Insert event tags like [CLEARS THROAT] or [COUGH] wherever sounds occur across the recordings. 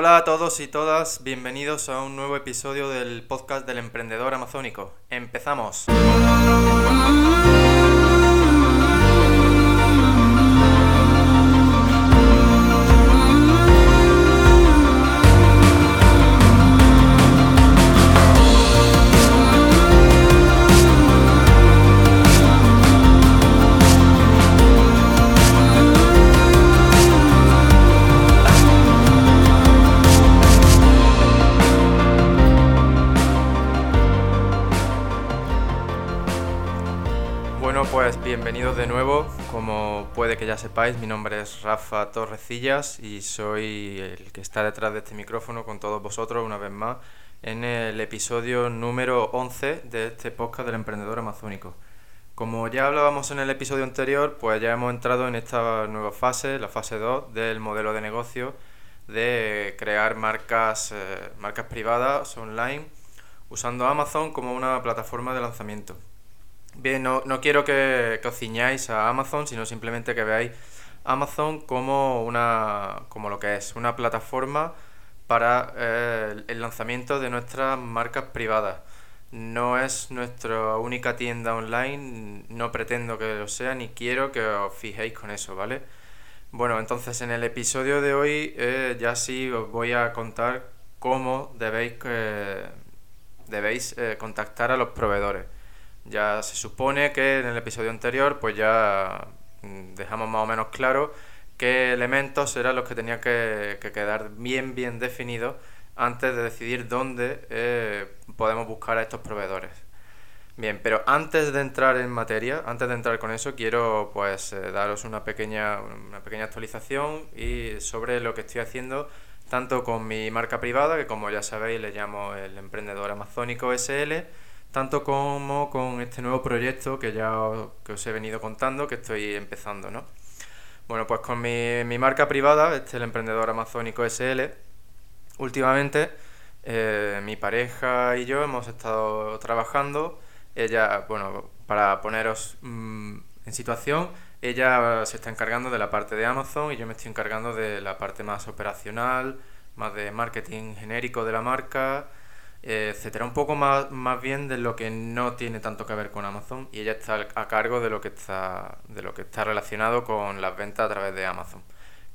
Hola a todos y todas, bienvenidos a un nuevo episodio del podcast del emprendedor amazónico. Empezamos. Puede que ya sepáis, mi nombre es Rafa Torrecillas y soy el que está detrás de este micrófono con todos vosotros una vez más en el episodio número 11 de este podcast del emprendedor amazónico. Como ya hablábamos en el episodio anterior, pues ya hemos entrado en esta nueva fase, la fase 2 del modelo de negocio de crear marcas, eh, marcas privadas online usando Amazon como una plataforma de lanzamiento. Bien, no, no quiero que, que os ciñáis a Amazon, sino simplemente que veáis Amazon como una como lo que es, una plataforma para eh, el- lanzamiento de nuestras marcas privadas. No es nuestra única tienda online, no pretendo que lo sea, ni quiero que os fijéis con eso, ¿vale? Bueno, entonces en el episodio de hoy eh, ya sí os voy a contar cómo debéis, eh, debéis eh, contactar a los proveedores. Ya se supone que en el episodio anterior pues ya mm, dejamos más o menos claro qué elementos eran los que tenían que, que quedar bien bien definidos antes de decidir dónde eh, podemos buscar a estos proveedores. Bien, pero antes de entrar en materia, antes de entrar con eso, quiero pues eh, daros una pequeña, una pequeña actualización y sobre lo que estoy haciendo tanto con mi marca privada, que como ya sabéis le llamo el Emprendedor Amazónico SL, tanto como con este nuevo proyecto que ya os, que os he venido contando, que estoy empezando, ¿no? Bueno, pues con mi, mi marca privada, este el Emprendedor Amazónico SL, últimamente eh, mi pareja y yo hemos estado trabajando. Ella, bueno, para poneros mm, en situación, ella se está encargando de la parte de Amazon y yo me estoy encargando de la parte más operacional, más de marketing genérico de la marca, etcétera. Un poco más, más bien de lo que no tiene tanto que ver con Amazon y ella está a cargo de lo que está, de lo que está relacionado con las ventas a través de Amazon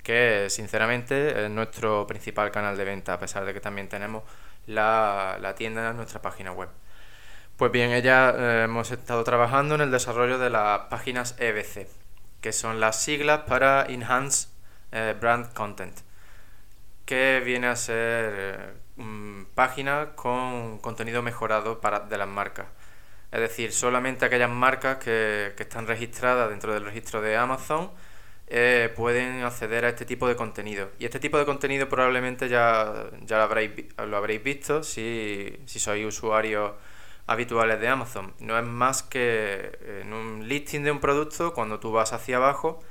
que sinceramente es nuestro principal canal de venta, a pesar de que también tenemos la, la tienda en nuestra página web. Pues bien, ella eh, hemos estado trabajando en el desarrollo de las páginas EBC, que son las siglas para Enhanced eh, Brand Content, que viene a ser eh, mm, páginas con contenido mejorado para, de las marcas. Es decir, solamente aquellas marcas que, que están registradas dentro del registro de Amazon eh, pueden acceder a este tipo de contenido. Y este tipo de contenido probablemente ya, ya lo, habréis, lo habréis visto si, si sois usuarios habituales de Amazon. No es más que en un listing de un producto, cuando tú vas hacia abajo,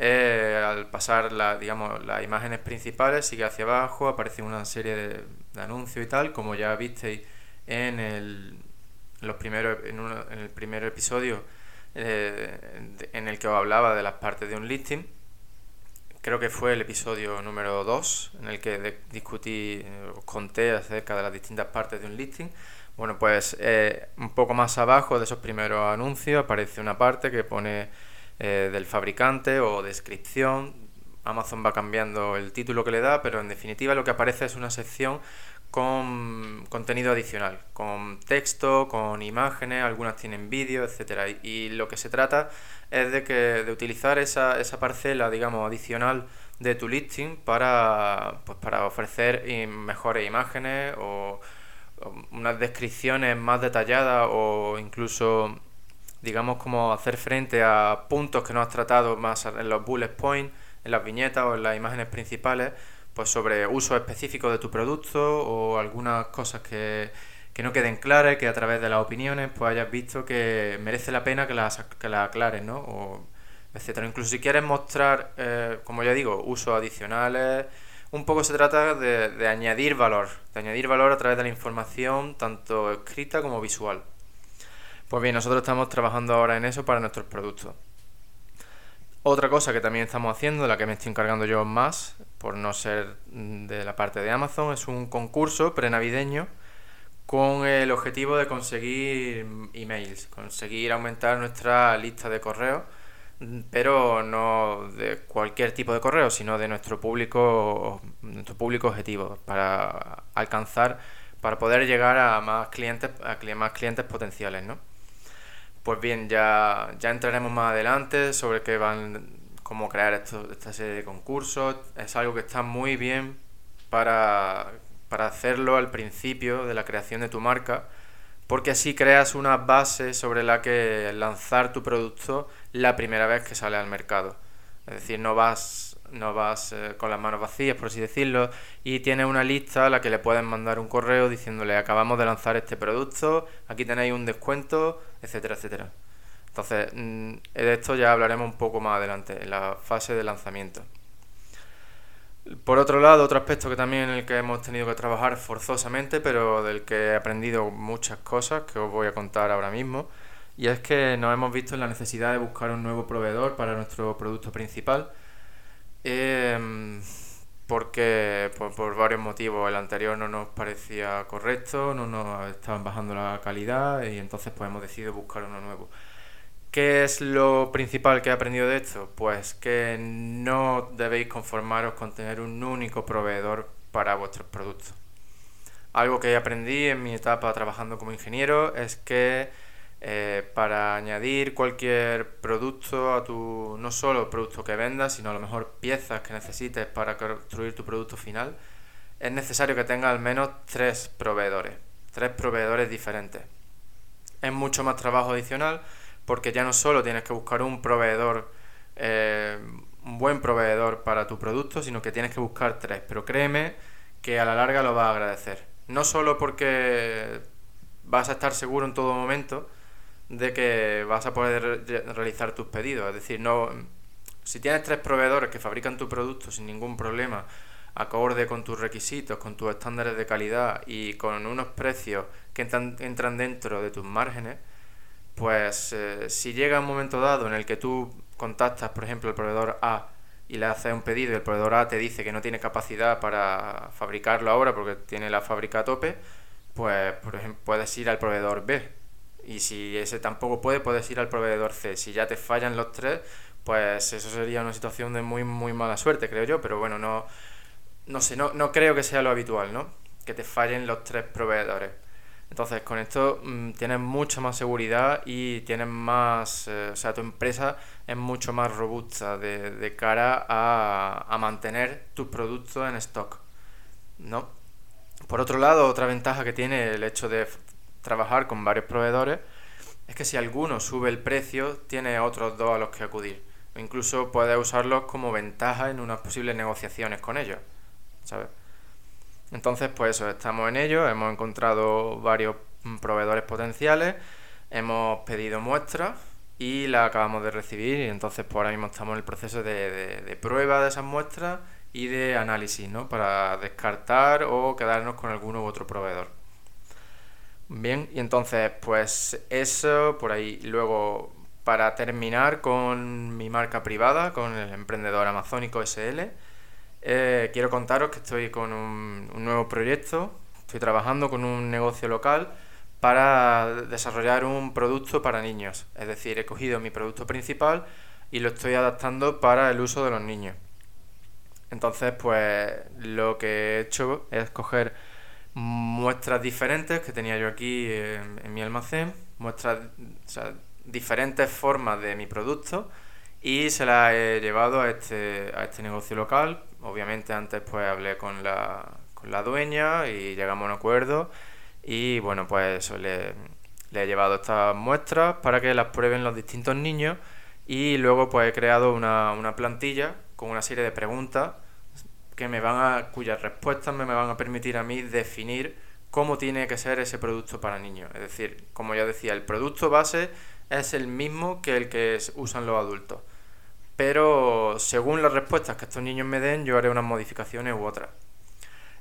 eh, al pasar la, digamos, las imágenes principales, sigue hacia abajo, aparece una serie de, de anuncios y tal, como ya visteis en el, los primeros, en, uno- en el primer episodio eh, en el que os hablaba de las partes de un listing. Creo que fue el episodio número 2 en el que discutí, eh, os conté acerca de las distintas partes de un listing. Bueno, pues un poco más abajo de esos primeros anuncios aparece una parte que pone eh, del fabricante o descripción. Amazon va cambiando el título que le da, pero en definitiva lo que aparece es una sección con contenido adicional, con texto, con imágenes, algunas tienen vídeo, etcétera. Y, lo que se trata es de que de utilizar esa, esa parcela, digamos, adicional de tu listing para, pues, para ofrecer mejores imágenes o unas descripciones más detalladas o incluso digamos como hacer frente a puntos que no has tratado más en los bullet points, en las viñetas o en las imágenes principales, pues sobre usos específicos de tu producto o algunas cosas que, que no queden claras, que a través de las opiniones pues hayas visto que merece la pena que las, que las aclares, ¿no? O, etcétera. Incluso si quieres mostrar, eh, como ya digo, usos adicionales, un poco se trata de, de añadir valor, de añadir valor a través de la información, tanto escrita como visual. Pues bien, nosotros estamos trabajando ahora en eso para nuestros productos. Otra cosa que también estamos haciendo, la que me estoy encargando yo más, por no ser de la parte de Amazon, es un concurso prenavideño con el objetivo de conseguir emails, conseguir aumentar nuestra lista de correos, pero no de cualquier tipo de correo, sino de nuestro público, nuestro público objetivo, para alcanzar, para poder llegar a más clientes, a más clientes potenciales, ¿no? Pues bien, ya, ya entraremos más adelante sobre qué van, cómo crear esta serie de concursos. Es algo que está muy bien para para hacerlo al principio de la creación de tu marca, porque así creas una base sobre la que lanzar tu producto la primera vez que sale al mercado. Es decir, no vas, no vas eh, con las manos vacías, por así decirlo, y tienes una lista a la que le puedes mandar un correo diciéndole acabamos de lanzar este producto, aquí tenéis un descuento, etcétera, etcétera. Entonces, mm, de esto ya hablaremos un poco más adelante, en la fase de lanzamiento. Por otro lado, otro aspecto que también en el que hemos tenido que trabajar forzosamente, pero del que he aprendido muchas cosas que os voy a contar ahora mismo, y es que nos hemos visto en la necesidad de buscar un nuevo proveedor para nuestro producto principal, em, porque por, varios motivos el anterior no nos parecía correcto, no nos estaban bajando la calidad y entonces pues hemos decidido buscar uno nuevo. ¿Qué es lo principal que he aprendido de esto? Pues que no debéis conformaros con tener un único proveedor para vuestros productos. Algo que aprendí en mi etapa trabajando como ingeniero es que eh, para añadir cualquier producto a tu, no solo producto que vendas, sino a lo mejor piezas que necesites para construir tu producto final, es necesario que tengas al menos tres proveedores, tres proveedores diferentes. Es mucho más trabajo adicional porque ya no solo tienes que buscar un proveedor, eh, un buen proveedor para tu producto, sino que tienes que buscar tres. Pero créeme que a la larga lo vas a agradecer. No solo porque vas a estar seguro en todo momento de que vas a poder realizar tus pedidos. Es decir, no si tienes tres proveedores que fabrican tu producto sin ningún problema, acorde con tus requisitos, con tus estándares de calidad y con unos precios que entran dentro de tus márgenes, pues eh, si llega un momento dado en el que tú contactas, por ejemplo, al proveedor A y le haces un pedido y el proveedor A te dice que no tiene capacidad para fabricarlo ahora porque tiene la fábrica a tope, pues por ejemplo, puedes ir al proveedor B. Y si ese tampoco puede, puedes ir al proveedor C. Si ya te fallan los tres, pues eso sería una situación de muy muy mala suerte, creo yo, pero bueno, no no sé, no, no creo que sea lo habitual, ¿no? Que te fallen los tres proveedores. Entonces, con esto mm, tienes mucha más seguridad y tienes más, eh, o sea, tu empresa es mucho más robusta de, cara a, mantener tus productos en stock, ¿no? Por otro lado, otra ventaja que tiene el hecho de trabajar con varios proveedores es que si alguno sube el precio, tiene otros dos a los que acudir. O incluso puedes usarlos como ventaja en unas posibles negociaciones con ellos, ¿sabes? Entonces, pues eso, estamos en ello, hemos encontrado varios mm, proveedores potenciales, hemos pedido muestras y la acabamos de recibir y entonces pues ahora mismo estamos en el proceso de, prueba de esas muestras y de análisis, ¿no? Para descartar o quedarnos con alguno u otro proveedor. Bien, y entonces pues eso por ahí. Luego, para terminar con mi marca privada, con el emprendedor amazónico SL, eh, quiero contaros que estoy con un, nuevo proyecto, estoy trabajando con un negocio local para desarrollar un producto para niños. Es decir, he cogido mi producto principal y lo estoy adaptando para el uso de los niños. Entonces, pues lo que he hecho es coger muestras diferentes que tenía yo aquí en, mi almacén, muestras, diferentes formas de mi producto y se las he llevado a este, a este negocio local. Obviamente antes pues hablé con la, con la dueña y llegamos a un acuerdo y bueno pues eso le, he llevado estas muestras para que las prueben los distintos niños y luego pues he creado una, una plantilla con una serie de preguntas que me van a, cuyas respuestas me, van a permitir a mí definir cómo tiene que ser ese producto para niños. Es decir, como ya decía, el producto base es el mismo que el que usan los adultos pero según las respuestas que estos niños me den, yo haré unas modificaciones u otras.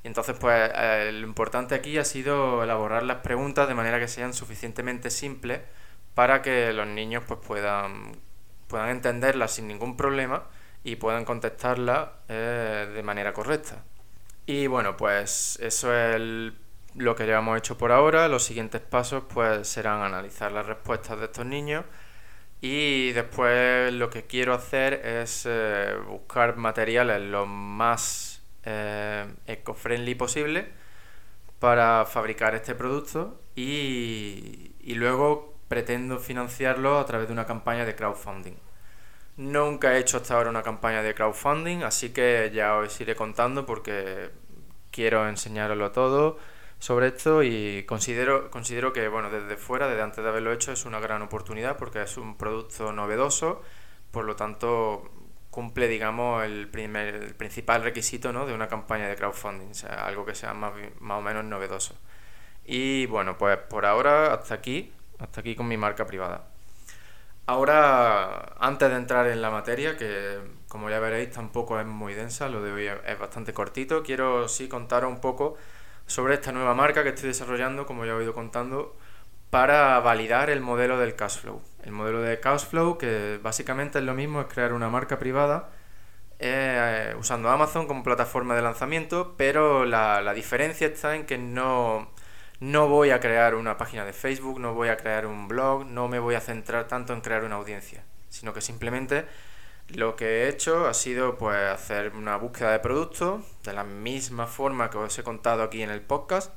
Y entonces, pues eh, lo importante aquí ha sido elaborar las preguntas de manera que sean suficientemente simples para que los niños pues puedan puedan entenderla sin ningún problema y puedan contestarla eh, de manera correcta. Y bueno, pues eso es lo que ya hemos hecho por ahora. Los siguientes pasos pues serán analizar las respuestas de estos niños y después lo que quiero hacer es eh, buscar materiales lo más eh, eco-friendly posible para fabricar este producto y, y luego pretendo financiarlo a través de una campaña de crowdfunding. Nunca he hecho hasta ahora una campaña de crowdfunding, así que ya os iré contando porque quiero enseñaroslo todo sobre esto y considero, considero que bueno, desde fuera, desde antes de haberlo hecho, es una gran oportunidad porque es un producto novedoso, por lo tanto cumple, digamos, el, primer, el principal requisito ¿no? de una campaña de crowdfunding, o sea, algo que sea más, más o menos novedoso. Y bueno, pues por ahora hasta aquí, hasta aquí con mi marca privada. Ahora, antes de entrar en la materia, que como ya veréis tampoco es muy densa, lo de hoy es bastante cortito, quiero sí contaros un poco sobre esta nueva marca que estoy desarrollando, como ya he ido contando, para validar el modelo del Cashflow. El modelo de Cashflow, que básicamente es lo mismo, es crear una marca privada eh, usando Amazon como plataforma de lanzamiento, pero la, la diferencia está en que no no voy a crear una página de Facebook, no voy a crear un blog, no me voy a centrar tanto en crear una audiencia, sino que simplemente lo que he hecho ha sido pues hacer una búsqueda de productos de la misma forma que os he contado aquí en el podcast.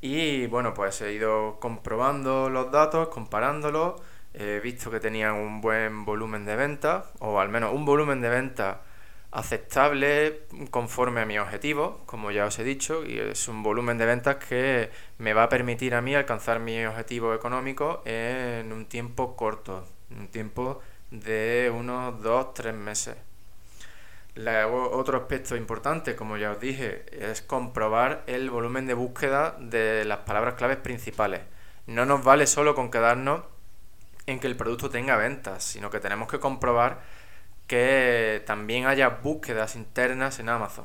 Y bueno pues he ido comprobando los datos, comparándolos, he visto que tenían un buen volumen de venta o al menos un volumen de venta aceptable conforme a mi objetivo, como ya os he dicho, y es un volumen de ventas que me va a permitir a mí alcanzar mi objetivo económico en un tiempo corto, en un tiempo de unos 2-3 meses. otro aspecto importante, como ya os dije, es comprobar el volumen de búsqueda de las palabras claves principales. No nos vale solo con quedarnos en que el producto tenga ventas, sino que tenemos que comprobar que también haya búsquedas internas en Amazon.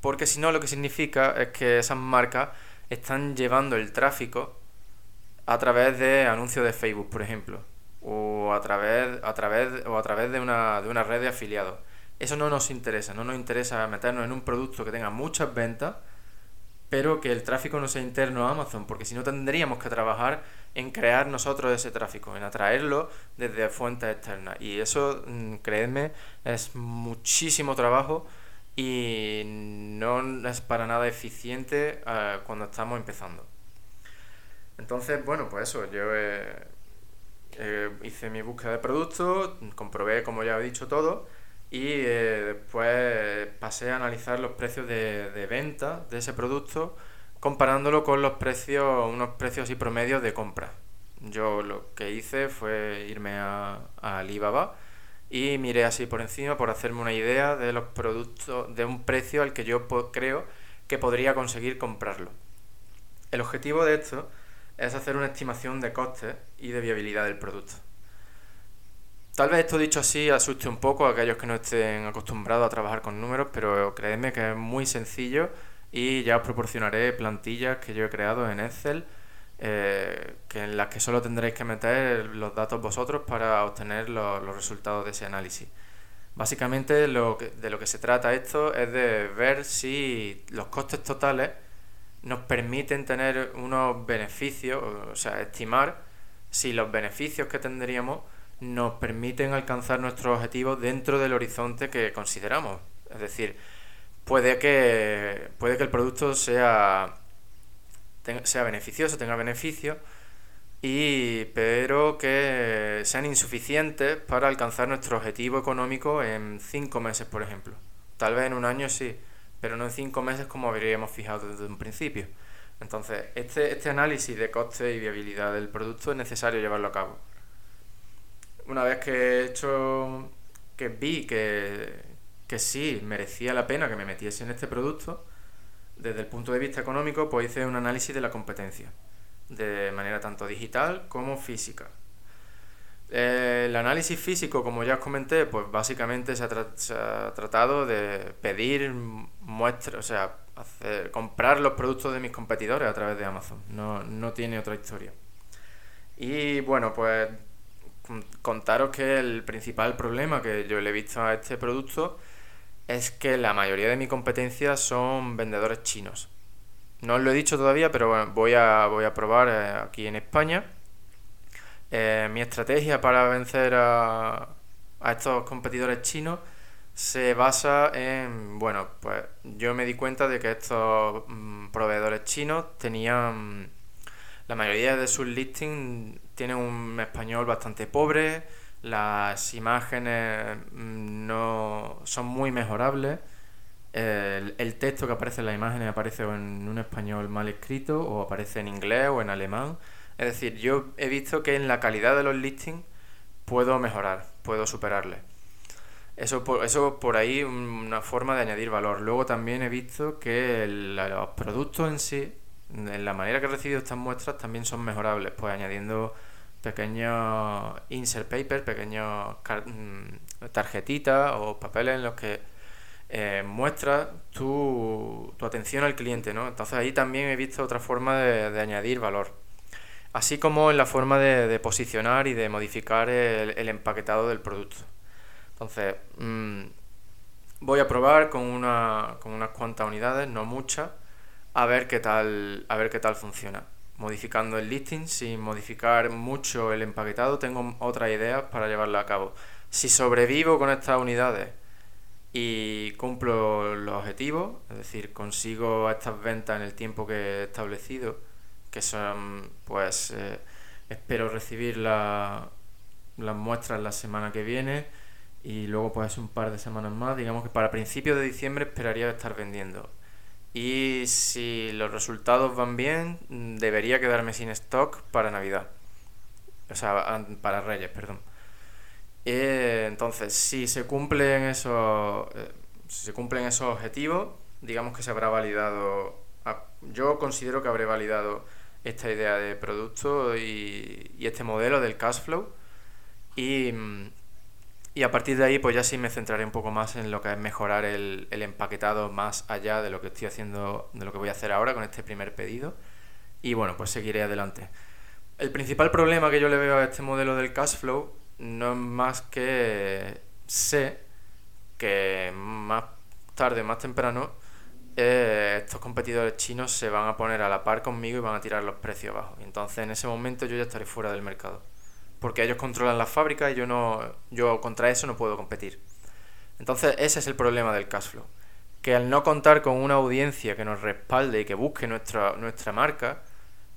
Porque si no, lo que significa es que esas marcas están llevando el tráfico a través de anuncios de Facebook, por ejemplo, o a través, a través, o a través de, una, de una red de afiliados. Eso no nos interesa, no nos interesa meternos en un producto que tenga muchas ventas, pero que el tráfico no sea interno a Amazon, porque si no tendríamos que trabajar en crear nosotros ese tráfico, en atraerlo desde fuentes externas. Y eso, mm, creedme, es muchísimo trabajo y no es para nada eficiente eh, cuando estamos empezando. Entonces, bueno, pues eso, yo hice mi búsqueda de productos, comprobé, como ya he dicho, todo y eh, después pasé a analizar los precios de, de venta de ese producto comparándolo con los precios, unos precios y promedios de compra. Yo lo que hice fue irme a, Alibaba y miré así por encima por hacerme una idea de los productos, de un precio al que yo creo que podría conseguir comprarlo. El objetivo de esto es hacer una estimación de costes y de viabilidad del producto. Tal vez esto dicho así asuste un poco a aquellos que no estén acostumbrados a trabajar con números, pero creedme que es muy sencillo y ya os proporcionaré plantillas que yo he creado en Excel eh, que en las que solo tendréis que meter los datos vosotros para obtener los, resultados de ese análisis. Básicamente lo de lo que se trata esto es de ver si los costes totales nos permiten tener unos beneficios, o sea, estimar si los beneficios que tendríamos nos permiten alcanzar nuestros objetivos dentro del horizonte que consideramos. Es decir, puede que, puede que el producto sea, sea beneficioso, tenga beneficios, y, pero que sean insuficientes para alcanzar nuestro objetivo económico en cinco meses, por ejemplo. Tal vez en un año sí, pero no en cinco meses como habríamos fijado desde un principio. Entonces, este, este análisis de coste y viabilidad del producto es necesario llevarlo a cabo. Una vez que he hecho, que vi que, que sí merecía la pena que me metiese en este producto, desde el punto de vista económico, pues hice un análisis de la competencia, de manera tanto digital como física. el análisis físico, como ya os comenté, pues básicamente se ha, tratado de pedir muestras, o sea, hacer, comprar los productos de mis competidores a través de Amazon. No, no tiene otra historia. Y bueno, pues contaros que el principal problema que yo le he visto a este producto es que la mayoría de mi competencia son vendedores chinos. No os lo he dicho todavía, pero voy a, voy a probar eh, aquí en España. Eh, mi estrategia para vencer a, a estos competidores chinos se basa en, bueno, pues yo me di cuenta de que estos mm, proveedores chinos tenían, la mayoría de sus listings tienen un español bastante pobre, las imágenes mm, no son muy mejorables, el, el, texto que aparece en las imágenes aparece en un español mal escrito o aparece en inglés o en alemán. Es decir, yo he visto que en la calidad de los listings puedo mejorar, puedo superarle. Eso por, eso por ahí una forma de añadir valor. Luego también he visto que los productos en sí, en la manera que he recibido estas muestras, también son mejorables, pues añadiendo pequeños insert paper, pequeños mm, tarjetitas o papeles en los que eh, muestras tu, tu, atención al cliente, ¿no? Entonces ahí también he visto otra forma de, añadir valor. Así como en la forma de, posicionar y de modificar el, empaquetado del producto. Entonces, mm, voy a probar con, una, con unas cuantas unidades, no muchas, a ver qué tal, a ver qué tal funciona modificando el listing sin modificar mucho el empaquetado, tengo otras ideas para llevarla a cabo. Si sobrevivo con estas unidades y cumplo los objetivos, es decir, consigo estas ventas en el tiempo que he establecido, que son, pues, eh, espero recibir las muestras la semana que viene y luego pues un par de semanas más, digamos que para principios de diciembre esperaría estar vendiendo. Y si los resultados van bien, debería quedarme sin stock para Navidad. O sea, para Reyes, perdón. Eh, entonces, si se cumplen esos, eh, si se cumplen esos objetivos, digamos que se habrá validado. yo considero que habré validado esta idea de producto y, y este modelo del cash flow. Y, mm, y a partir de ahí, pues ya sí me centraré un poco más en lo que es mejorar el, empaquetado más allá de lo que estoy haciendo, de lo que voy a hacer ahora con este primer pedido. Y bueno, pues seguiré adelante. El principal problema que yo le veo a este modelo del cash flow no es más que sé que más tarde, más temprano, eh, estos competidores chinos se van a poner a la par conmigo y van a tirar los precios abajo. Entonces en ese momento yo ya estaré fuera del mercado porque ellos controlan la fábrica y yo no yo contra eso no puedo competir. Entonces, ese es el problema del cash flow, que al no contar con una audiencia que nos respalde y que busque nuestra nuestra marca,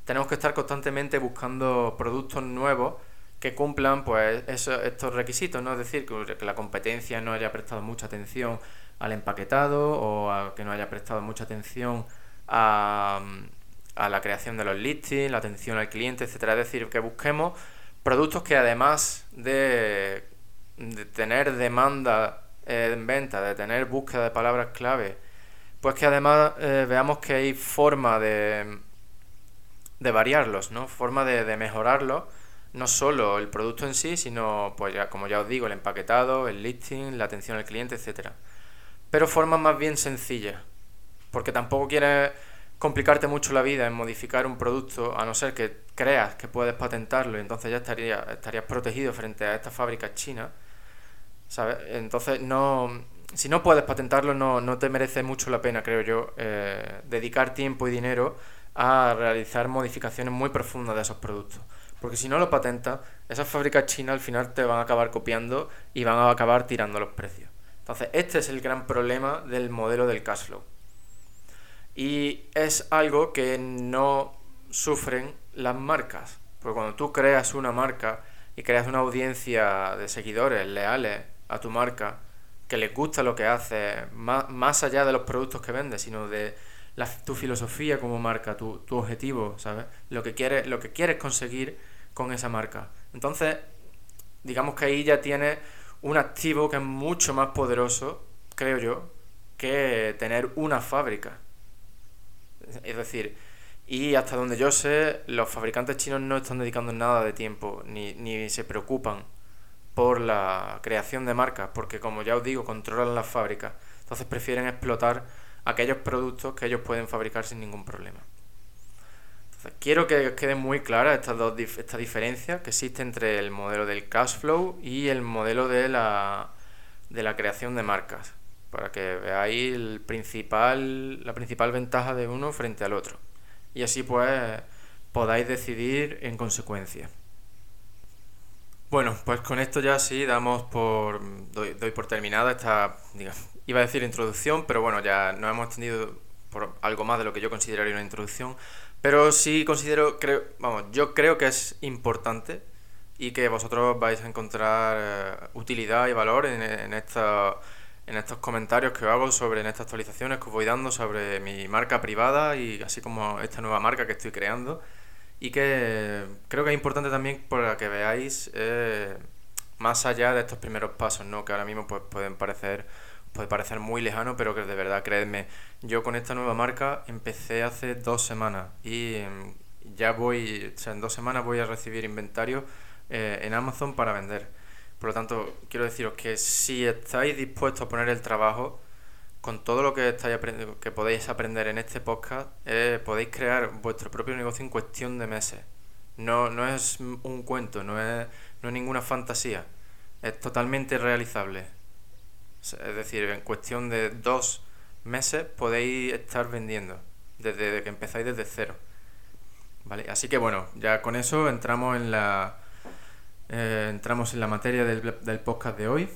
tenemos que estar constantemente buscando productos nuevos que cumplan pues estos requisitos, ¿no? Es decir, que la competencia no haya prestado mucha atención al empaquetado o que no haya prestado mucha atención a, a la creación de los listings, la atención al cliente, etcétera. Es decir, que busquemos productos que además de, tener demanda eh, en venta, de tener búsqueda de palabras clave, pues que además eh, veamos que hay forma de, de variarlos, ¿no? Forma de, mejorarlos, no solo el producto en sí, sino, pues ya, como ya os digo, el empaquetado, el listing, la atención al cliente, etcétera. Pero formas más bien sencillas, porque tampoco quieres complicarte mucho la vida en modificar un producto, a no ser que creas que puedes patentarlo y entonces ya estaría, estarías protegido frente a estas fábricas chinas. ¿sabes? Entonces, no, si no puedes patentarlo, no, no te merece mucho la pena, creo yo, eh, dedicar tiempo y dinero a realizar modificaciones muy profundas de esos productos. Porque si no lo patentas, esas fábricas chinas al final te van a acabar copiando y van a acabar tirando los precios. Entonces, este es el gran problema del modelo del cash flow. Y es algo que no sufren las marcas. Porque cuando tú creas una marca y creas una audiencia de seguidores leales a tu marca, que les gusta lo que haces, más, más allá de los productos que vendes, sino de tu filosofía como marca, tu, tu objetivo, ¿sabes? Lo que, quieres, lo que quieres conseguir con esa marca. Entonces, digamos que ahí ya tienes un activo que es mucho más poderoso, creo yo, que tener una fábrica. Es decir, y hasta donde yo sé, los fabricantes chinos no están dedicando nada de tiempo, ni, ni se preocupan por la creación de marcas, porque como ya os digo, controlan las fábricas. Entonces prefieren explotar aquellos productos que ellos pueden fabricar sin ningún problema. quiero que quede muy clara estas dos, esta diferencia que existe entre el modelo del cash flow y el modelo de la, de la creación de marcas, para que veáis la principal ventaja de uno frente al otro. Y así pues podáis decidir en consecuencia. Bueno, pues con esto ya sí damos por. doy, por terminada esta. iba a decir introducción, pero bueno, ya nos hemos extendido por algo más de lo que yo consideraría una introducción. Pero sí considero, creo, vamos, yo creo que es importante y que vosotros vais a encontrar eh, utilidad y valor en, en, esta, en estos comentarios que hago sobre estas actualizaciones que os voy dando sobre mi marca privada y así como esta nueva marca que estoy creando y que creo que es importante también para que veáis eh, más allá de estos primeros pasos, ¿no? que ahora mismo pues, pueden parecer puede parecer muy lejano, pero que de verdad, creedme, yo con esta nueva marca empecé hace dos semanas y em, ya voy, o sea, en dos semanas voy a recibir inventario eh, en Amazon para vender. Por lo tanto, quiero deciros que si estáis dispuestos a poner el trabajo, con todo lo que estáis que podéis aprender en este podcast, eh, podéis crear vuestro propio negocio en cuestión de meses. No, no es un cuento, no es, no es ninguna fantasía. Es totalmente realizable. Es decir, en cuestión de dos meses podéis estar vendiendo. Desde que empezáis desde cero. ¿Vale? Así que bueno, ya con eso entramos en la. Eh, entramos en la materia del, podcast de hoy.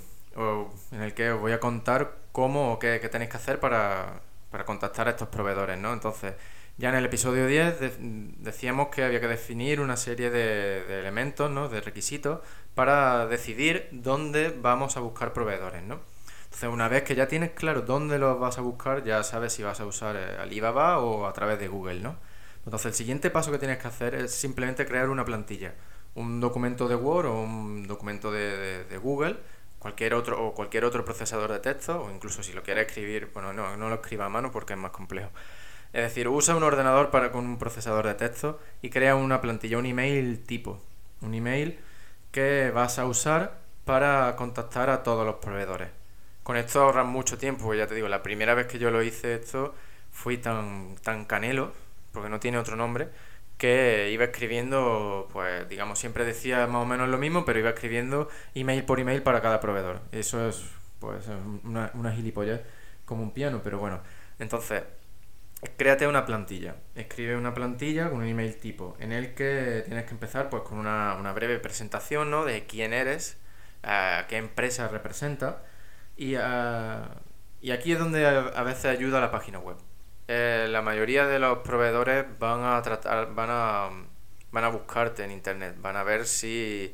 en el que os voy a contar cómo o qué, tenéis que hacer para, contactar a estos proveedores, ¿no? Entonces, ya en el episodio 10 decíamos que había que definir una serie de, elementos, ¿no? De requisitos para decidir dónde vamos a buscar proveedores, ¿no? Entonces, una vez que ya tienes claro dónde los vas a buscar, ya sabes si vas a usar eh, Alibaba o a través de Google, ¿no? Entonces, el siguiente paso que tienes que hacer es simplemente crear una plantilla, un documento de Word o un documento de Google cualquier otro o cualquier otro procesador de texto o incluso si lo quieres escribir, bueno, no, no lo escriba a mano porque es más complejo. Es decir, usa un ordenador para con un procesador de texto y crea una plantilla, un email tipo, un email que vas a usar para contactar a todos los proveedores. Con esto ahorras mucho tiempo, ya te digo, la primera vez que yo lo hice esto fui tan tan canelo, porque no tiene otro nombre, que iba escribiendo, pues digamos, siempre decía más o menos lo mismo, pero iba escribiendo email por email para cada proveedor. Eso es, pues, una, una gilipollez como un piano, pero bueno. Entonces, créate una plantilla. Escribe una plantilla con un email tipo, en el que tienes que empezar pues con una, breve presentación, ¿no? De quién eres, qué empresa representa, y, y aquí es donde a veces ayuda la página web. Eh, la mayoría de los proveedores van a tratar, van a, van a buscarte en internet, van a ver si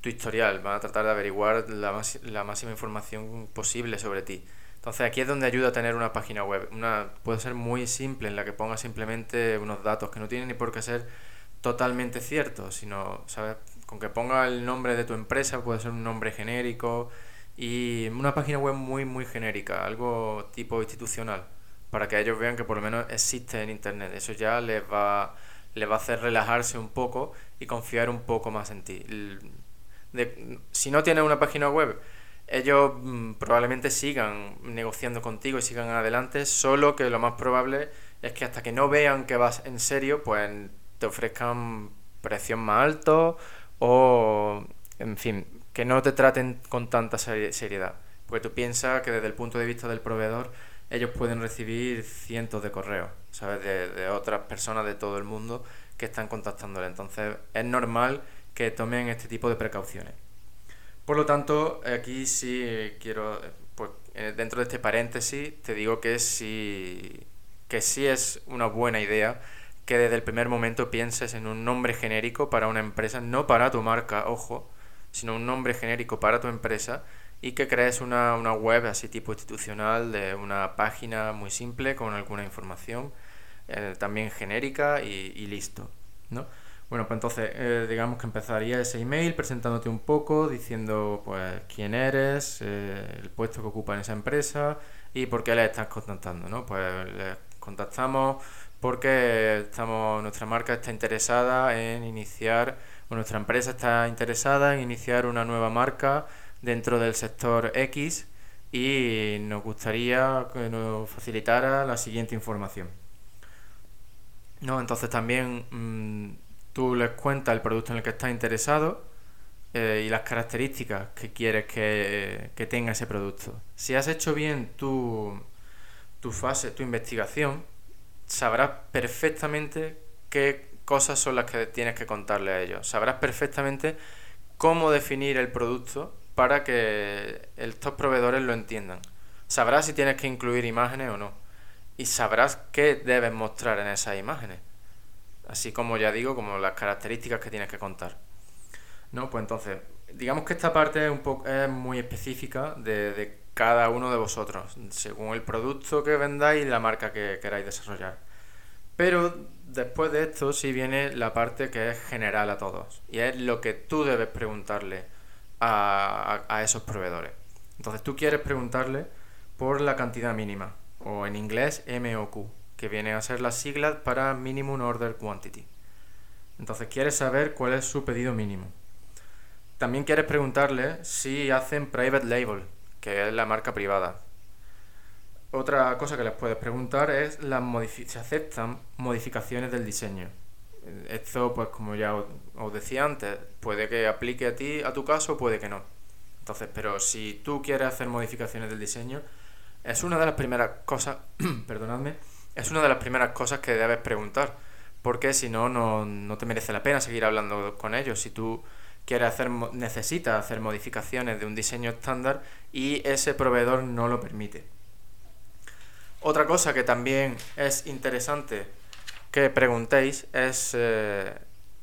tu historial, van a tratar de averiguar la, la máxima información posible sobre ti. Entonces aquí es donde ayuda a tener una página web. Una, puede ser muy simple en la que pongas simplemente unos datos que no tienen ni por qué ser totalmente ciertos, sino, ¿sabes? Con que ponga el nombre de tu empresa, puede ser un nombre genérico y una página web muy, muy genérica, algo tipo institucional para que ellos vean que por lo menos existe en Internet. Eso ya les va, les va a hacer relajarse un poco y confiar un poco más en ti. si no tienes una página web, ellos mm, probablemente sigan negociando contigo y sigan adelante, solo que lo más probable es que hasta que no vean que vas en serio, pues te ofrezcan precios más altos o, en fin, que no te traten con tanta seriedad. Porque tú piensas que desde el punto de vista del proveedor, ellos pueden recibir cientos de correos, ¿sabes? De, otras personas de todo el mundo que están contactándole. Entonces es normal que tomen este tipo de precauciones. Por lo tanto, aquí sí quiero, pues eh, dentro de este paréntesis, te digo que sí, que sí es una buena idea que desde el primer momento pienses en un nombre genérico para una empresa, no para tu marca, ojo, sino un nombre genérico para tu empresa y que crees una, una, web así tipo institucional de una página muy simple con alguna información eh, también genérica y, listo, ¿no? Bueno, pues entonces eh, digamos que empezaría ese email presentándote un poco, diciendo pues quién eres, eh, el puesto que ocupa en esa empresa y por qué le estás contactando, ¿no? Pues le contactamos porque estamos, nuestra marca está interesada en iniciar, o nuestra empresa está interesada en iniciar una nueva marca dentro del sector X y nos gustaría que nos facilitara la siguiente información. ¿no? Entonces también mm, tú les cuentas el producto en el que estás interesado eh, y las características que quieres que, que, tenga ese producto. Si has hecho bien tu, tu fase, tu investigación, sabrás perfectamente qué cosas son las que tienes que contarle a ellos. Sabrás perfectamente cómo definir el producto para que estos proveedores lo entiendan. Sabrás si tienes que incluir imágenes o no. Y sabrás qué debes mostrar en esas imágenes. Así como ya digo, como las características que tienes que contar. No, pues entonces, digamos que esta parte es, un poco, es muy específica de, de cada uno de vosotros, según el producto que vendáis y la marca que queráis desarrollar. Pero después de esto sí viene la parte que es general a todos y es lo que tú debes preguntarle a, esos proveedores. Entonces tú quieres preguntarle por la cantidad mínima o en inglés MOQ, que viene a ser las siglas para Minimum Order Quantity. Entonces quieres saber cuál es su pedido mínimo. También quieres preguntarle si hacen private label, que es la marca privada. Otra cosa que les puedes preguntar es las si aceptan modificaciones del diseño. Esto, pues como ya os, decía antes, puede que aplique a ti, a tu caso, puede que no. Entonces, pero si tú quieres hacer modificaciones del diseño, es una de las primeras cosas, [CLEARS THROAT] perdonadme, es una de las primeras cosas que debes preguntar, porque si no, no te merece la pena seguir hablando con ellos. Si tú quieres hacer, necesitas hacer modificaciones de un diseño estándar y ese proveedor no lo permite. Otra cosa que también es interesante que preguntéis es eh,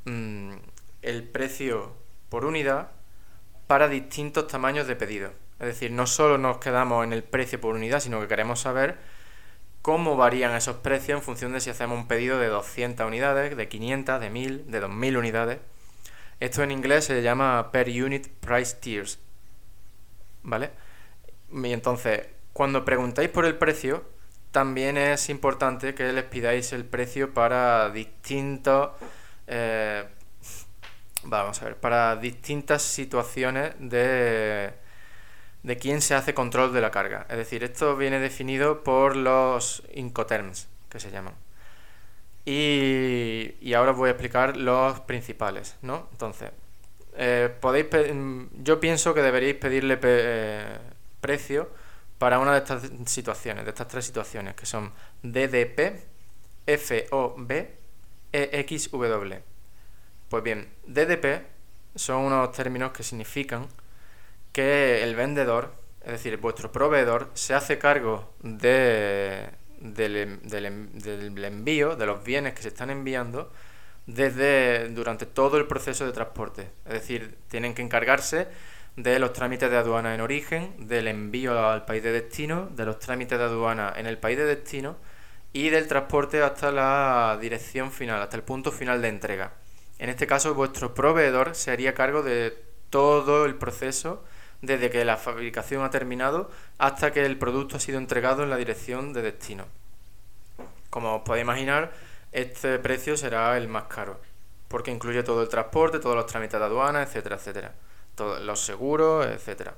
mm, el precio por unidad para distintos tamaños de pedido. Es decir, no solo nos quedamos en el precio por unidad, sino que queremos saber cómo varían esos precios en función de si hacemos un pedido de 200 unidades, de 500, de 1000, de 2000 unidades. Esto en inglés se llama per unit price tiers. ¿Vale? Y entonces, cuando preguntáis por el precio, también es importante que les pidáis el precio para distintos eh, vamos a ver para distintas situaciones de de quién se hace control de la carga. Es decir esto viene definido por los incoterms que se llaman. Y, y ahora os voy a explicar los principales no entonces eh, podéis yo pienso que deberíais pedirle eh, precio para una de estas situaciones, de estas tres situaciones, que son DDP, FOB, EXW. Pues bien, DDP son unos términos que significan que el vendedor, es decir, vuestro proveedor, se hace cargo de, del, del, envío, de los bienes que se están enviando, desde durante todo el proceso de transporte. Es decir, tienen que encargarse de los trámites de aduana en origen, del envío al país de destino, de los trámites de aduana en el país de destino y del transporte hasta la dirección final, hasta el punto final de entrega. En este caso, vuestro proveedor se haría cargo de todo el proceso desde que la fabricación ha terminado hasta que el producto ha sido entregado en la dirección de destino. Como os podéis imaginar, este precio será el más caro, porque incluye todo el transporte, todos los trámites de aduana, etcétera, etcétera los seguros, etcétera.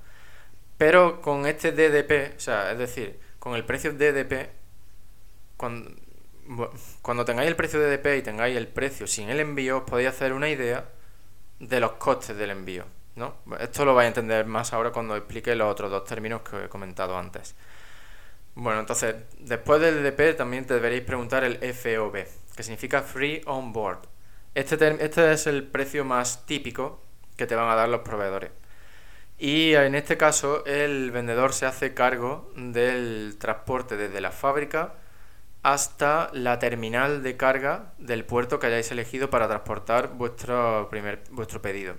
Pero con este DDP, o sea, es decir, con el precio DDP, cuando, cuando tengáis el precio DDP y tengáis el precio sin el envío, os podéis hacer una idea de los costes del envío. ¿no? Esto lo vais a entender más ahora cuando explique los otros dos términos que he comentado antes. Bueno, entonces, después del DDP también te deberéis preguntar el FOB, que significa Free On Board. Este, este es el precio más típico que te van a dar los proveedores. Y en este caso el vendedor se hace cargo del transporte desde la fábrica hasta la terminal de carga del puerto que hayáis elegido para transportar vuestro, primer, vuestro pedido.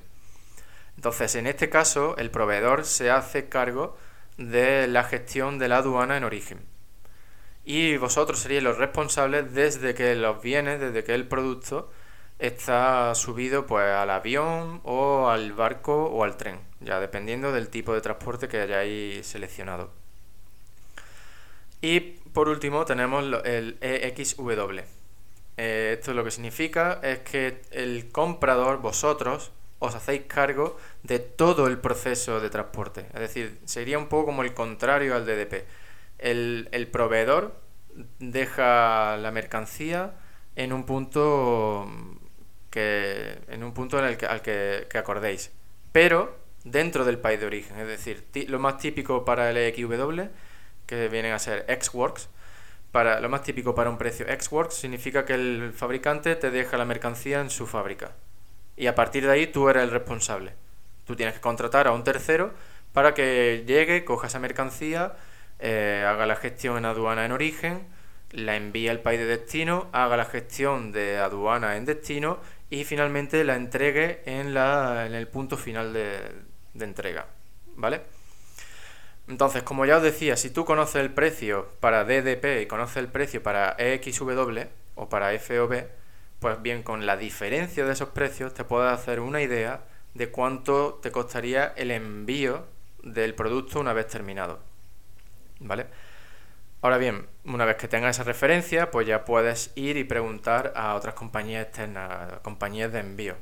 Entonces, en este caso, el proveedor se hace cargo de la gestión de la aduana en origen. Y vosotros seríais los responsables desde que los bienes, desde que el producto está subido pues al avión o al barco o al tren, ya dependiendo del tipo de transporte que hayáis seleccionado. Y por último tenemos el EXW. Eh, esto lo que significa es que el comprador, vosotros, os hacéis cargo de todo el proceso de transporte. Es decir, sería un poco como el contrario al DDP. El, el proveedor deja la mercancía en un punto que en un punto en el que, al que, acordéis. Pero dentro del país de origen, es decir, lo más típico para el XW, que vienen a ser Xworks, para, lo más típico para un precio Xworks significa que el fabricante te deja la mercancía en su fábrica. Y a partir de ahí tú eres el responsable. Tú tienes que contratar a un tercero para que llegue, coja esa mercancía, eh, haga la gestión en aduana en origen, la envíe al país de destino, haga la gestión de aduana en destino y finalmente la entregue en, la, en el punto final de, de entrega. ¿Vale? Entonces, como ya os decía, si tú conoces el precio para DDP y conoces el precio para EXW o para FOB, pues bien, con la diferencia de esos precios te puedes hacer una idea de cuánto te costaría el envío del producto una vez terminado. ¿Vale? Ahora bien, una vez que tengas esa referencia, pues ya puedes ir y preguntar a otras compañías externas, compañías de envío.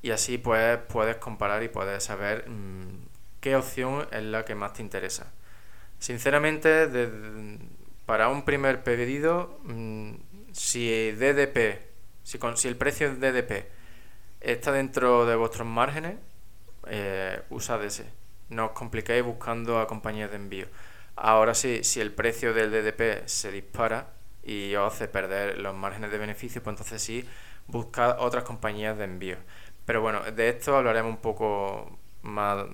Y así pues puedes comparar y puedes saber mm, qué opción es la que más te interesa. Sinceramente, para un primer pedido, mm, si DDP, si, si, el precio de DDP está dentro de vuestros márgenes, eh, usad ese. No os compliquéis buscando a compañías de envío. Ahora sí, si el precio del DDP se dispara y os hace perder los márgenes de beneficio, pues entonces sí, buscad otras compañías de envío. Pero bueno, de esto hablaremos un poco más,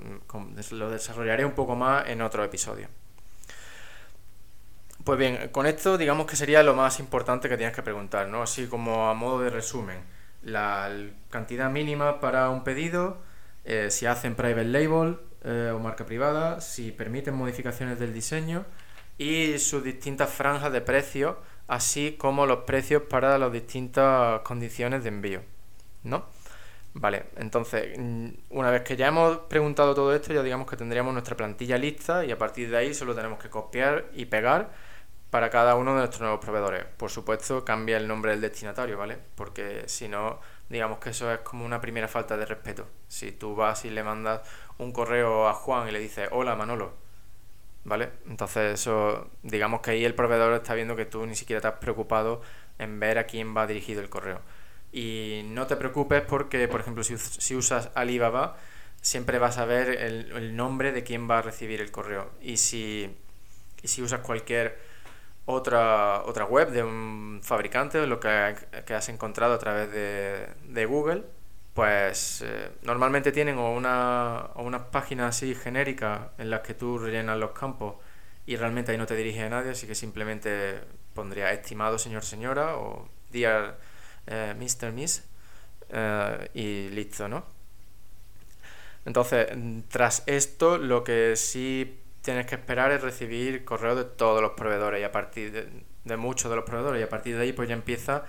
lo desarrollaré un poco más en otro episodio. Pues bien, con esto digamos que sería lo más importante que tienes que preguntar, ¿no? Así como a modo de resumen, la cantidad mínima para un pedido, eh, si hacen private label eh, o marca privada, si permiten modificaciones del diseño y sus distintas franjas de precio, así como los precios para las distintas condiciones de envío, ¿no? Vale, entonces, mm, una vez que ya hemos preguntado todo esto, ya digamos que tendríamos nuestra plantilla lista y a partir de ahí solo tenemos que copiar y pegar para cada uno de nuestros nuevos proveedores. Por supuesto, cambia el nombre del destinatario, ¿vale? Porque si no, digamos que eso es como una primera falta de respeto. Si tú vas y le mandas un correo a Juan y le dices, hola Manolo, ¿vale? Entonces eso, digamos que ahí el proveedor está viendo que tú ni siquiera te has preocupado en ver a quién va dirigido el correo. Y no te preocupes porque, por ejemplo, si, usas Alibaba, siempre vas a ver el, nombre de quién va a recibir el correo. Y si, y si usas cualquier otra, otra web de un fabricante, lo que, has encontrado a través de, Google, pues eh, normalmente tienen o una, o unas páginas así genéricas en las que tú rellenas los campos y realmente ahí no te dirige a nadie, así que simplemente pondría estimado señor señora o dear eh, Mr. Miss eh, y listo, ¿no? Entonces, tras esto, lo que sí tienes que esperar es recibir correos de todos los proveedores y a partir de, muchos de los proveedores y a partir de ahí pues ya empieza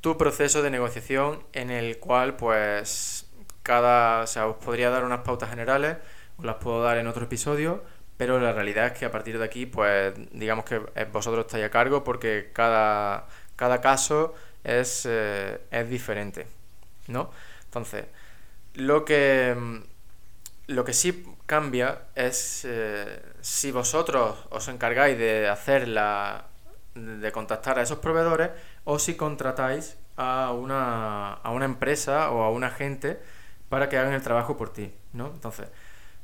tu proceso de negociación en el cual pues cada, o sea, os podría dar unas pautas generales, os las puedo dar en otro episodio, pero la realidad es que a partir de aquí pues digamos que vosotros estáis a cargo porque cada, cada caso es, eh, es diferente, ¿no? Entonces, lo que, mm, lo que sí cambia es eh, si vosotros os encargáis de hacer la, de contactar a esos proveedores o si contratáis a una, a una empresa o a un agente para que hagan el trabajo por ti, ¿no? Entonces,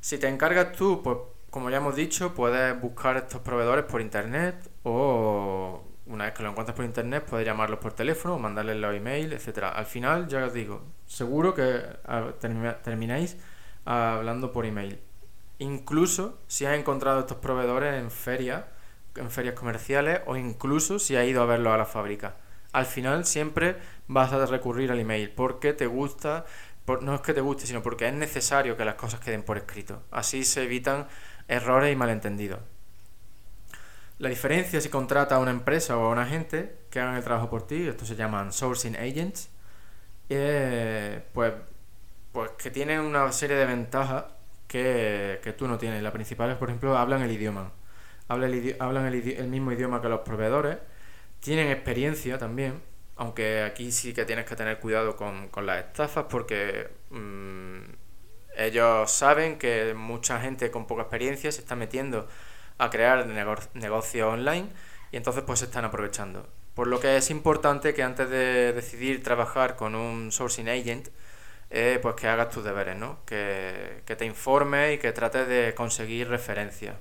si te encargas tú, pues como ya hemos dicho, puedes buscar estos proveedores por internet o una vez que lo encuentras por internet, puedes llamarlos por teléfono o mandarles los emails, etcétera. Al final, ya os digo, seguro que ah, termináis hablando por email. Incluso si has encontrado estos proveedores en ferias, en ferias comerciales, o incluso si has ido a verlos a la fábrica. Al final siempre vas a recurrir al email porque te gusta, no es que te guste, sino porque es necesario que las cosas queden por escrito. Así se evitan errores y malentendidos. La diferencia si contrata a una empresa o a un agente que hagan el trabajo por ti, esto se llaman sourcing agents, pues, pues que tienen una serie de ventajas que, tú no tienes. La principal es, por ejemplo, hablan el idioma. Hablan el, hablan el, mismo idioma que los proveedores. Tienen experiencia también, aunque aquí sí que tienes que tener cuidado con, las estafas porque mm, ellos saben que mucha gente con poca experiencia se está metiendo a crear negocios online y entonces pues se están aprovechando. Por lo que es importante que antes de decidir trabajar con un sourcing agent, eh, pues que hagas tus deberes, ¿no? Que, te informes y que trates de conseguir referencias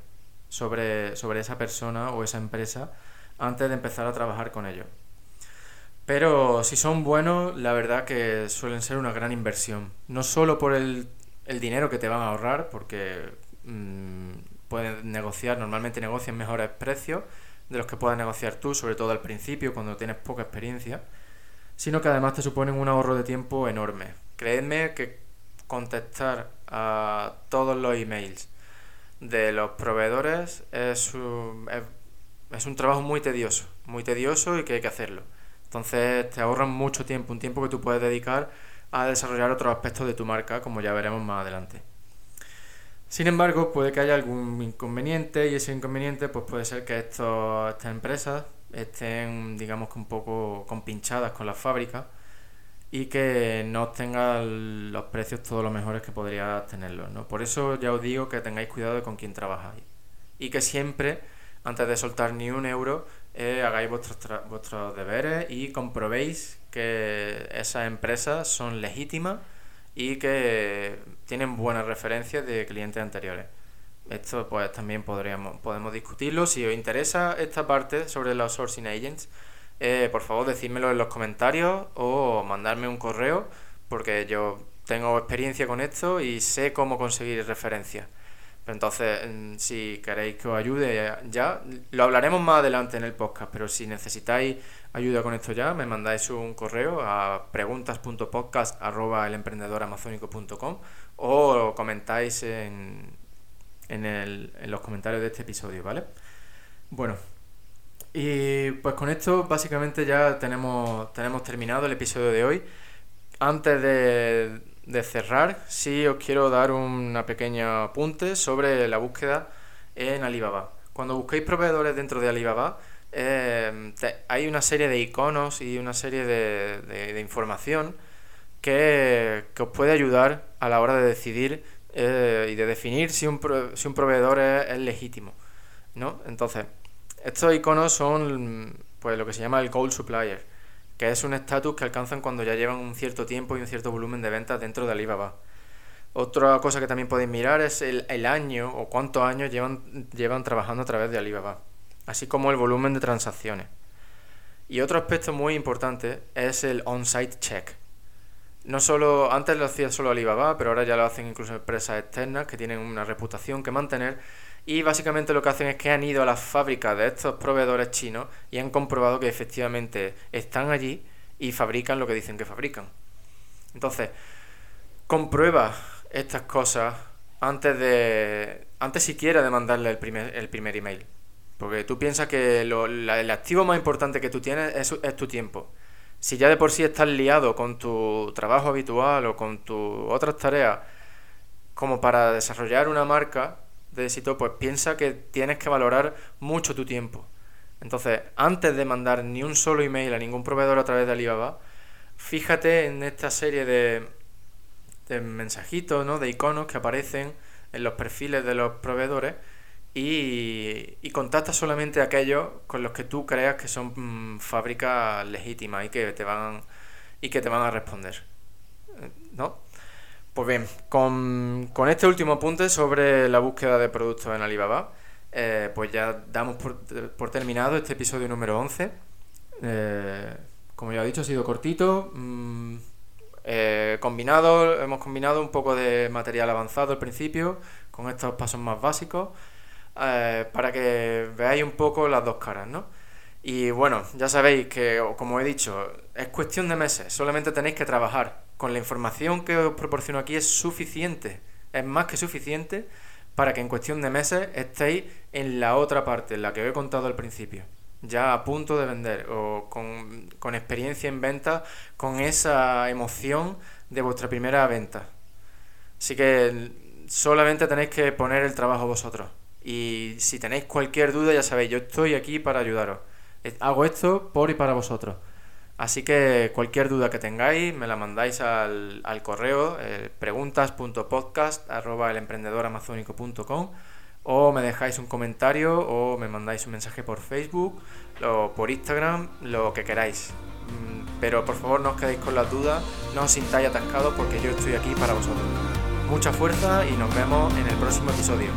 sobre, sobre esa persona o esa empresa antes de empezar a trabajar con ellos. Pero si son buenos, la verdad que suelen ser una gran inversión. No solo por el, dinero que te van a ahorrar, porque mmm, pueden negociar, normalmente negocian mejores precios de los que puedas negociar tú, sobre todo al principio, cuando tienes poca experiencia, sino que además te suponen un ahorro de tiempo enorme. Creedme que contestar a todos los emails de los proveedores es un, es, un trabajo muy tedioso, muy tedioso y que hay que hacerlo. Entonces te ahorran mucho tiempo, un tiempo que tú puedes dedicar a desarrollar otros aspectos de tu marca, como ya veremos más adelante. Sin embargo, puede que haya algún inconveniente y ese inconveniente pues puede ser que estas empresas estén, digamos que un poco compinchadas con las fábricas y que no obtengan los precios todos los mejores que podría tenerlos. ¿no? Por eso ya os digo que tengáis cuidado con quién trabajáis y que siempre, antes de soltar ni un euro, eh, hagáis vuestros, vuestros deberes y comprobéis que esas empresas son legítimas y que tienen buenas referencias de clientes anteriores. Esto pues también podríamos, podemos discutirlo. Si os interesa esta parte sobre los sourcing agents, eh, por favor decídmelo en los comentarios o mandarme un correo porque yo tengo experiencia con esto y sé cómo conseguir referencias. Entonces, mm, si queréis que os ayude ya, lo hablaremos más adelante en el podcast, pero si necesitáis ayuda con esto ya, me mandáis un correo a preguntas.podcast.elemprendedoramazónico.com o comentáis en, en, el, en los comentarios de este episodio, ¿vale? Bueno, y pues con esto básicamente ya tenemos, tenemos terminado el episodio de hoy. Antes de, de cerrar, sí os quiero dar una pequeña apunte sobre la búsqueda en Alibaba. Cuando busquéis proveedores dentro de Alibaba, eh, hay una serie de iconos y una serie de, de, información que, os puede ayudar a la hora de decidir eh, y de definir si un, si un proveedor es, legítimo. ¿no? Entonces, estos iconos son pues, lo que se llama el Gold Supplier, que es un estatus que alcanzan cuando ya llevan un cierto tiempo y un cierto volumen de ventas dentro de Alibaba. Otra cosa que también podéis mirar es el, el año o cuántos años llevan, llevan trabajando a través de Alibaba así como el volumen de transacciones. Y otro aspecto muy importante es el on-site check. No solo, antes lo hacía solo Alibaba, pero ahora ya lo hacen incluso empresas externas que tienen una reputación que mantener y básicamente lo que hacen es que han ido a las fábricas de estos proveedores chinos y han comprobado que efectivamente están allí y fabrican lo que dicen que fabrican. Entonces, comprueba estas cosas antes de antes siquiera de mandarle el primer, el primer email. Porque tú piensas que el activo más importante que tú tienes es, tu tiempo. Si ya de por sí estás liado con tu trabajo habitual o con tus otras tareas, como para desarrollar una marca de éxito, pues piensa que tienes que valorar mucho tu tiempo. Entonces, antes de mandar ni un solo email a ningún proveedor a través de Alibaba, fíjate en esta serie de, de mensajitos, ¿no? de iconos que aparecen en los perfiles de los proveedores y, contacta solamente a aquellos con los que tú creas que son mm, fábricas legítimas y que te van y que te van a responder. ¿No? Pues bien, con, este último apunte sobre la búsqueda de productos en Alibaba, eh, pues ya damos por, terminado este episodio número 11. Eh, como ya he dicho, ha sido cortito. Mm, combinado, hemos combinado un poco de material avanzado al principio con estos pasos más básicos. Eh, para que veáis un poco las dos caras, ¿no? Y bueno, ya sabéis que, como he dicho, es cuestión de meses, solamente tenéis que trabajar. Con la información que os proporciono aquí es suficiente, es más que suficiente para que en cuestión de meses estéis en la otra parte, en la que os he contado al principio, ya a punto de vender o con, con experiencia en venta, con esa emoción de vuestra primera venta. Así que solamente tenéis que poner el trabajo vosotros. Y si tenéis cualquier duda, ya sabéis, yo estoy aquí para ayudaros. Hago esto por y para vosotros. Así que cualquier duda que tengáis, me la mandáis al, correo eh, preguntas.podcast.elemprendedoramazónico.com o me dejáis un comentario o me mandáis un mensaje por Facebook o por Instagram, lo que queráis. Mm, pero por favor no os quedéis con las dudas, no os sintáis atascados porque yo estoy aquí para vosotros. Mucha fuerza y nos vemos en el próximo episodio.